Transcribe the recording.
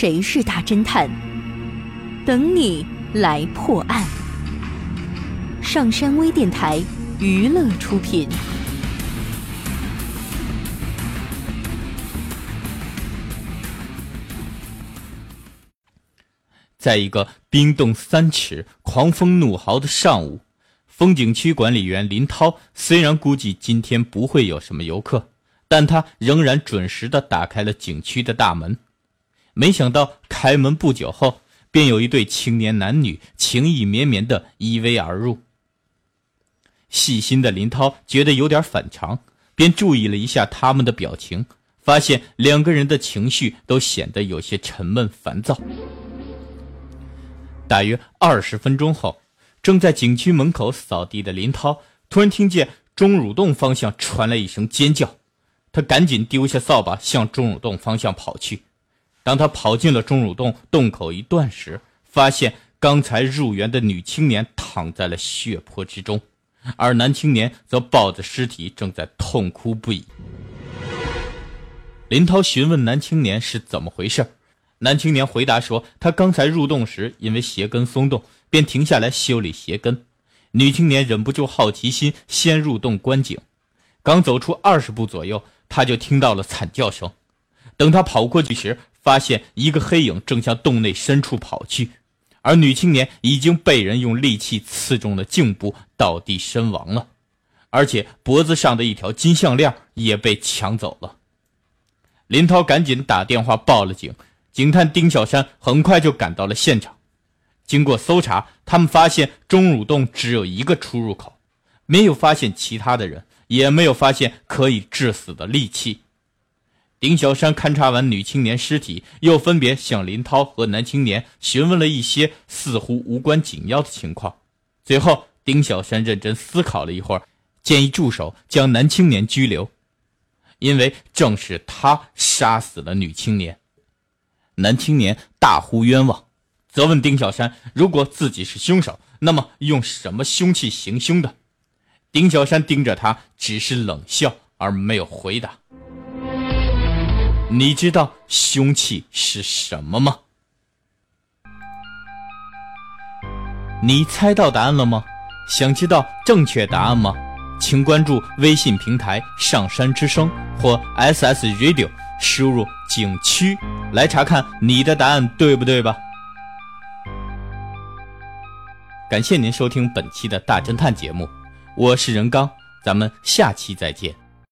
谁是大侦探？等你来破案。上山微电台娱乐出品。在一个冰冻三尺、狂风怒号的上午，风景区管理员林涛虽然估计今天不会有什么游客，但他仍然准时的打开了景区的大门。没想到开门不久后，便有一对青年男女情意绵绵的依偎而入。细心的林涛觉得有点反常，便注意了一下他们的表情，发现两个人的情绪都显得有些沉闷烦躁。大约二十分钟后，正在景区门口扫地的林涛突然听见钟乳洞方向传来一声尖叫，他赶紧丢下扫把向钟乳洞方向跑去。当他跑进了钟乳洞洞口一段时，发现刚才入园的女青年躺在了血泊之中，而男青年则抱着尸体正在痛哭不已。林涛询问男青年是怎么回事。男青年回答说：“他刚才入洞时，因为鞋跟松动，便停下来修理鞋跟。女青年忍不住好奇心，先入洞观景。刚走出二十步左右，他就听到了惨叫声。等他跑过去时，发现一个黑影正向洞内深处跑去，而女青年已经被人用利器刺中了颈部，倒地身亡了，而且脖子上的一条金项链也被抢走了。林涛赶紧打电话报了警。”警探丁小山很快就赶到了现场。经过搜查，他们发现钟乳洞只有一个出入口，没有发现其他的人，也没有发现可以致死的利器。丁小山勘察完女青年尸体，又分别向林涛和男青年询问了一些似乎无关紧要的情况。最后，丁小山认真思考了一会儿，建议助手将男青年拘留，因为正是他杀死了女青年。男青年大呼冤枉，责问丁小山：如果自己是凶手，那么用什么凶器行凶的？丁小山盯着他，只是冷笑而没有回答。你知道凶器是什么吗？你猜到答案了吗？想知道正确答案吗？请关注微信平台“上山之声”或 SS Radio。输入景区来查看你的答案对不对吧？感谢您收听本期的大侦探节目，我是任刚，咱们下期再见。